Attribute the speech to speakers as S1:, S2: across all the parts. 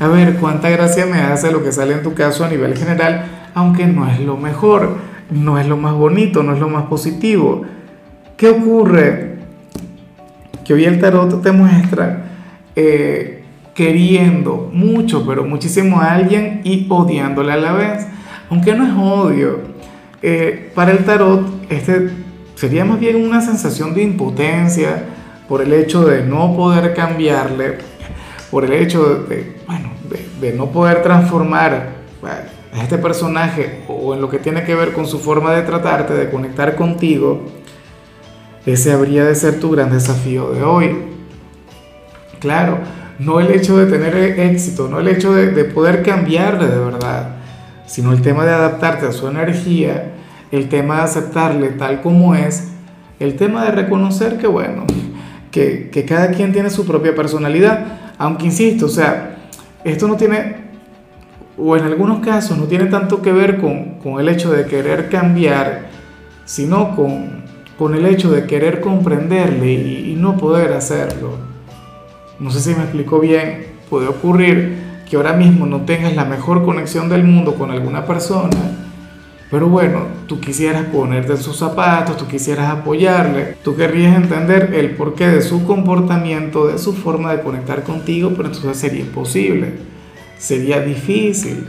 S1: a ver, cuánta gracia me hace lo que sale en tu caso a nivel general, aunque no es lo mejor, no es lo más bonito, no es lo más positivo. ¿Qué ocurre? Que hoy el tarot te muestra eh, queriendo mucho, pero muchísimo a alguien y odiándole a la vez. Aunque no es odio. Eh, para el tarot, este sería más bien una sensación de impotencia por el hecho de no poder cambiarle por el hecho de, bueno, de, no poder transformar a este personaje o en lo que tiene que ver con su forma de tratarte, de conectar contigo, ese habría de ser tu gran desafío de hoy. Claro, no el hecho de tener éxito, no el hecho de, de poder cambiarle de verdad, sino el tema de adaptarte a su energía, el tema de aceptarle tal como es, el tema de reconocer que, bueno, que, que cada quien tiene su propia personalidad aunque insisto, o sea, esto no tiene, o en algunos casos no tiene tanto que ver con, el hecho de querer cambiar, sino con, con el hecho de querer comprenderle y, no poder hacerlo. No sé si me explico bien, puede ocurrir que ahora mismo no tengas la mejor conexión del mundo con alguna persona, pero bueno, tú quisieras ponerte en sus zapatos, tú quisieras apoyarle, tú querrías entender el porqué de su comportamiento, de su forma de conectar contigo, pero entonces sería imposible, sería difícil.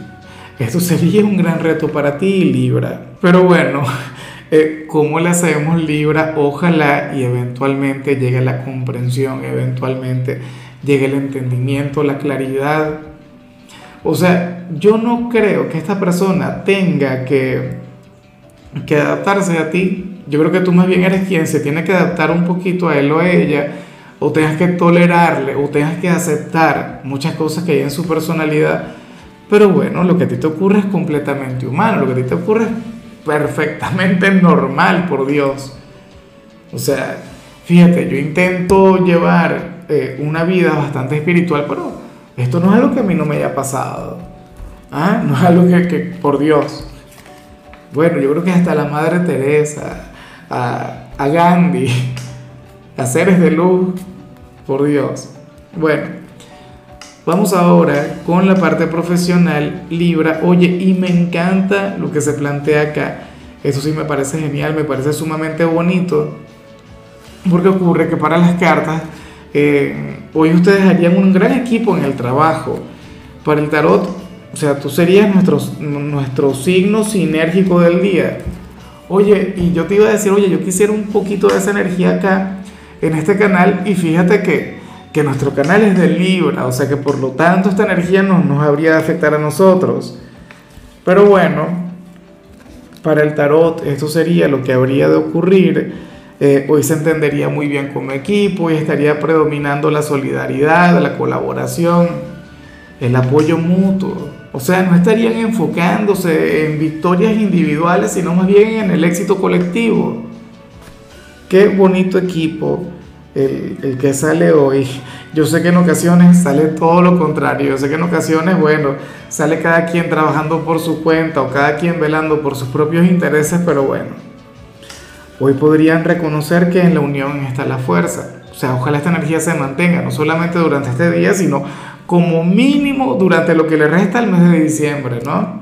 S1: Esto sería un gran reto para ti, Libra. Pero bueno, eh, ¿cómo le hacemos, Libra? Ojalá y eventualmente llegue la comprensión, eventualmente llegue el entendimiento, la claridad o sea, yo no creo que esta persona tenga que, que adaptarse a ti. Yo creo que tú más bien eres quien se tiene que adaptar un poquito a él o a ella, o tengas que tolerarle, o tengas que aceptar muchas cosas que hay en su personalidad. Pero bueno, lo que a ti te ocurre es completamente humano, lo que a ti te ocurre es perfectamente normal, por Dios. O sea, fíjate, yo intento llevar eh, una vida bastante espiritual, pero esto no es algo que a mí no me haya pasado. ¿Ah? No es algo que, por Dios. Bueno, yo creo que hasta la Madre Teresa, a, Gandhi, a seres de luz, por Dios. Bueno, vamos ahora con la parte profesional, Libra. Oye, y me encanta lo que se plantea acá. Eso sí me parece genial, me parece sumamente bonito. Porque ocurre que para las cartas eh, hoy ustedes harían un gran equipo en el trabajo. Para el tarot, o sea, tú serías nuestro, nuestro signo sinérgico del día. Oye, y yo te iba a decir, oye, yo quisiera un poquito de esa energía acá en este canal y fíjate que, que nuestro canal es de Libra, o sea que por lo tanto esta energía no nos habría de afectar a nosotros. Pero bueno, para el tarot esto sería lo que habría de ocurrir eh, hoy se entendería muy bien como equipo y estaría predominando la solidaridad, la colaboración, el apoyo mutuo. O sea, no estarían enfocándose en victorias individuales, sino más bien en el éxito colectivo. Qué bonito equipo el, el, que sale hoy. Yo sé que en ocasiones sale todo lo contrario. Yo sé que en ocasiones, bueno, sale cada quien trabajando por su cuenta o cada quien velando por sus propios intereses, pero bueno Hoy podrían reconocer que en la unión está la fuerza. O sea, ojalá esta energía se mantenga, no solamente durante este día, sino como mínimo durante lo que le resta el mes de diciembre, ¿no?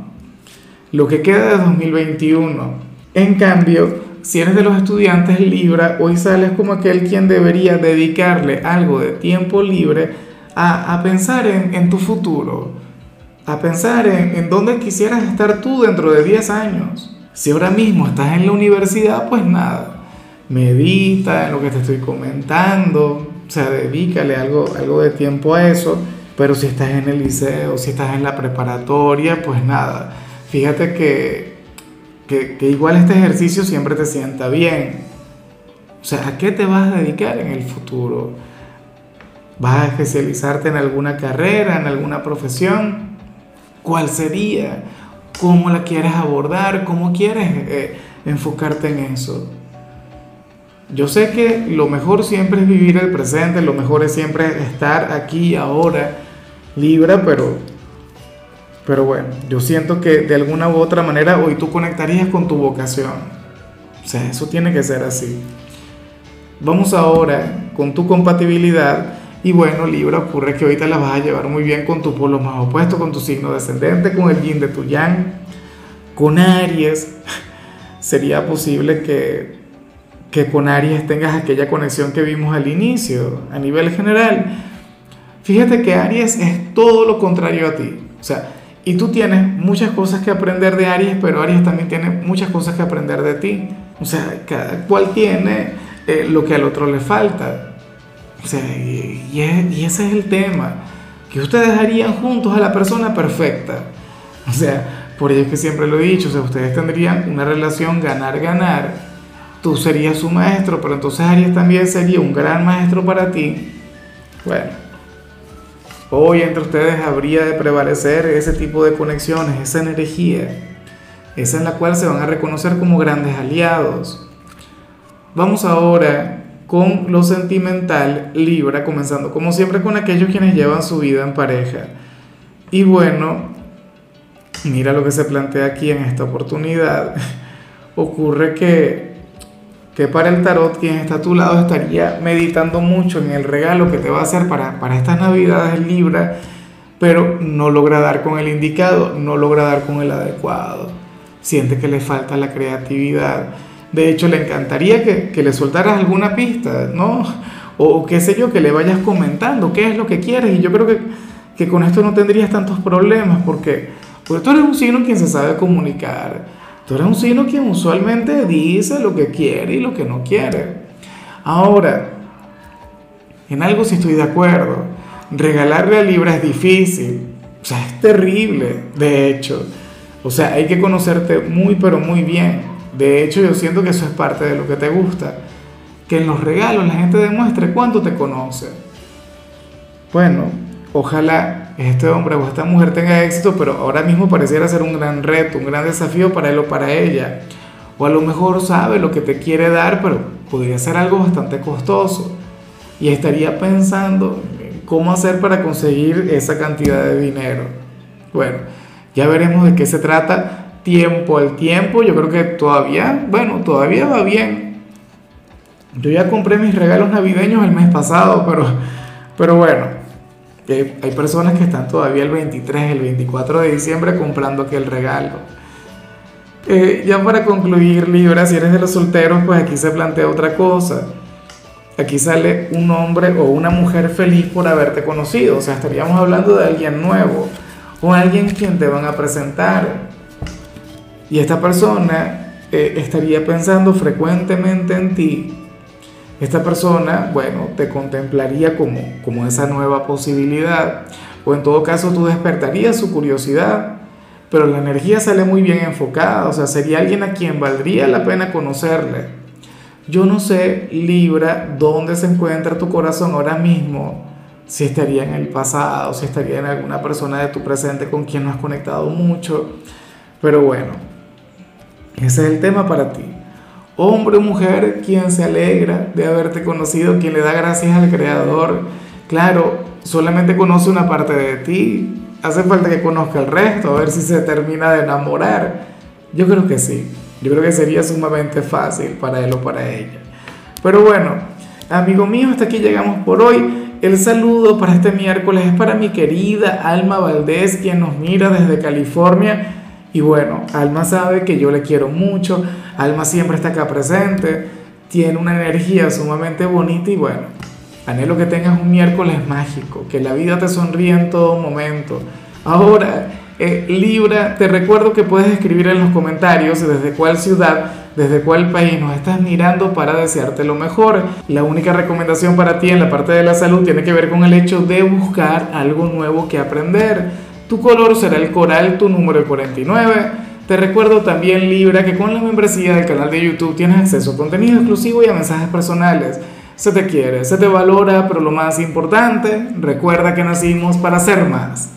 S1: Lo que queda de 2021. En cambio, si eres de los estudiantes Libra, hoy sales como aquel quien debería dedicarle algo de tiempo libre a, pensar en, tu futuro, a pensar en, en dónde quisieras estar tú dentro de 10 años. Si ahora mismo estás en la universidad, pues nada, medita en lo que te estoy comentando, o sea, dedícale algo, algo de tiempo a eso, pero si estás en el liceo, si estás en la preparatoria, pues nada, fíjate que, que, que igual este ejercicio siempre te sienta bien. O sea, ¿a qué te vas a dedicar en el futuro? ¿Vas a especializarte en alguna carrera, en alguna profesión? ¿Cuál sería? ¿Cómo la quieres abordar? ¿Cómo quieres eh, enfocarte en eso? Yo sé que lo mejor siempre es vivir el presente, lo mejor es siempre estar aquí, ahora, Libra, pero, pero bueno, yo siento que de alguna u otra manera hoy tú conectarías con tu vocación. O sea, eso tiene que ser así. Vamos ahora con tu compatibilidad. Y bueno, Libra, ocurre que ahorita la vas a llevar muy bien con tu polo más opuesto, con tu signo descendente, con el yin de tu yang, con Aries. Sería posible que, que con Aries tengas aquella conexión que vimos al inicio, a nivel general. Fíjate que Aries es todo lo contrario a ti. O sea, y tú tienes muchas cosas que aprender de Aries, pero Aries también tiene muchas cosas que aprender de ti. O sea, cada cual tiene eh, lo que al otro le falta. Sea, y, ese es el tema, que ustedes harían juntos a la persona perfecta. O sea, por ello es que siempre lo he dicho, o ustedes tendrían una relación ganar-ganar. Tú serías su maestro, pero entonces Aries también sería un gran maestro para ti. Bueno, hoy entre ustedes habría de prevalecer ese tipo de conexiones, esa energía, esa en la cual se van a reconocer como grandes aliados. Vamos ahora con lo sentimental, Libra, comenzando como siempre con aquellos quienes llevan su vida en pareja. Y bueno, mira lo que se plantea aquí en esta oportunidad. Ocurre que, que para el tarot quien está a tu lado estaría meditando mucho en el regalo que te va a hacer para, para estas navidades Libra, pero no logra dar con el indicado, no logra dar con el adecuado. Siente que le falta la creatividad de hecho, le encantaría que, le soltaras alguna pista, ¿no? O qué sé yo, que le vayas comentando qué es lo que quieres. Y yo creo que, con esto no tendrías tantos problemas, porque, porque tú eres un signo quien se sabe comunicar. Tú eres un signo quien usualmente dice lo que quiere y lo que no quiere. Ahora, en algo sí estoy de acuerdo. Regalarle a Libra es difícil. O sea, es terrible, de hecho. O sea, hay que conocerte muy, pero muy bien. De hecho, yo siento que eso es parte de lo que te gusta. Que en los regalos la gente demuestre cuánto te conoce. Bueno, ojalá este hombre o esta mujer tenga éxito, pero ahora mismo pareciera ser un gran reto, un gran desafío para él o para ella. O a lo mejor sabe lo que te quiere dar, pero podría ser algo bastante costoso. Y estaría pensando en cómo hacer para conseguir esa cantidad de dinero. Bueno, ya veremos de qué se trata tiempo al tiempo, yo creo que todavía, bueno, todavía va bien. Yo ya compré mis regalos navideños el mes pasado, pero, pero bueno, hay personas que están todavía el 23, el 24 de diciembre comprando aquel regalo. Eh, ya para concluir, Libra, si eres de los solteros, pues aquí se plantea otra cosa. Aquí sale un hombre o una mujer feliz por haberte conocido. O sea, estaríamos hablando de alguien nuevo o alguien quien te van a presentar. Y esta persona eh, estaría pensando frecuentemente en ti. Esta persona, bueno, te contemplaría como, como esa nueva posibilidad. O en todo caso tú despertarías su curiosidad. Pero la energía sale muy bien enfocada. O sea, sería alguien a quien valdría la pena conocerle. Yo no sé, Libra, dónde se encuentra tu corazón ahora mismo. Si estaría en el pasado, si estaría en alguna persona de tu presente con quien no has conectado mucho. Pero bueno, ese es el tema para ti. Hombre o mujer, quien se alegra de haberte conocido, quien le da gracias al Creador. Claro, solamente conoce una parte de ti. Hace falta que conozca el resto, a ver si se termina de enamorar. Yo creo que sí. Yo creo que sería sumamente fácil para él o para ella. Pero bueno, amigo mío, hasta aquí llegamos por hoy. El saludo para este miércoles es para mi querida Alma Valdés, quien nos mira desde California. Y bueno, Alma sabe que yo le quiero mucho, Alma siempre está acá presente, tiene una energía sumamente bonita y bueno, anhelo que tengas un miércoles mágico, que la vida te sonríe en todo momento. Ahora, eh, Libra, te recuerdo que puedes escribir en los comentarios desde cuál ciudad, desde cuál país nos estás mirando para desearte lo mejor. La única recomendación para ti en la parte de la salud tiene que ver con el hecho de buscar algo nuevo que aprender tu color será el coral, tu número 49. Te recuerdo también, Libra, que con la membresía del canal de YouTube tienes acceso a contenido exclusivo y a mensajes personales. Se te quiere, se te valora, pero lo más importante, recuerda que nacimos para ser más.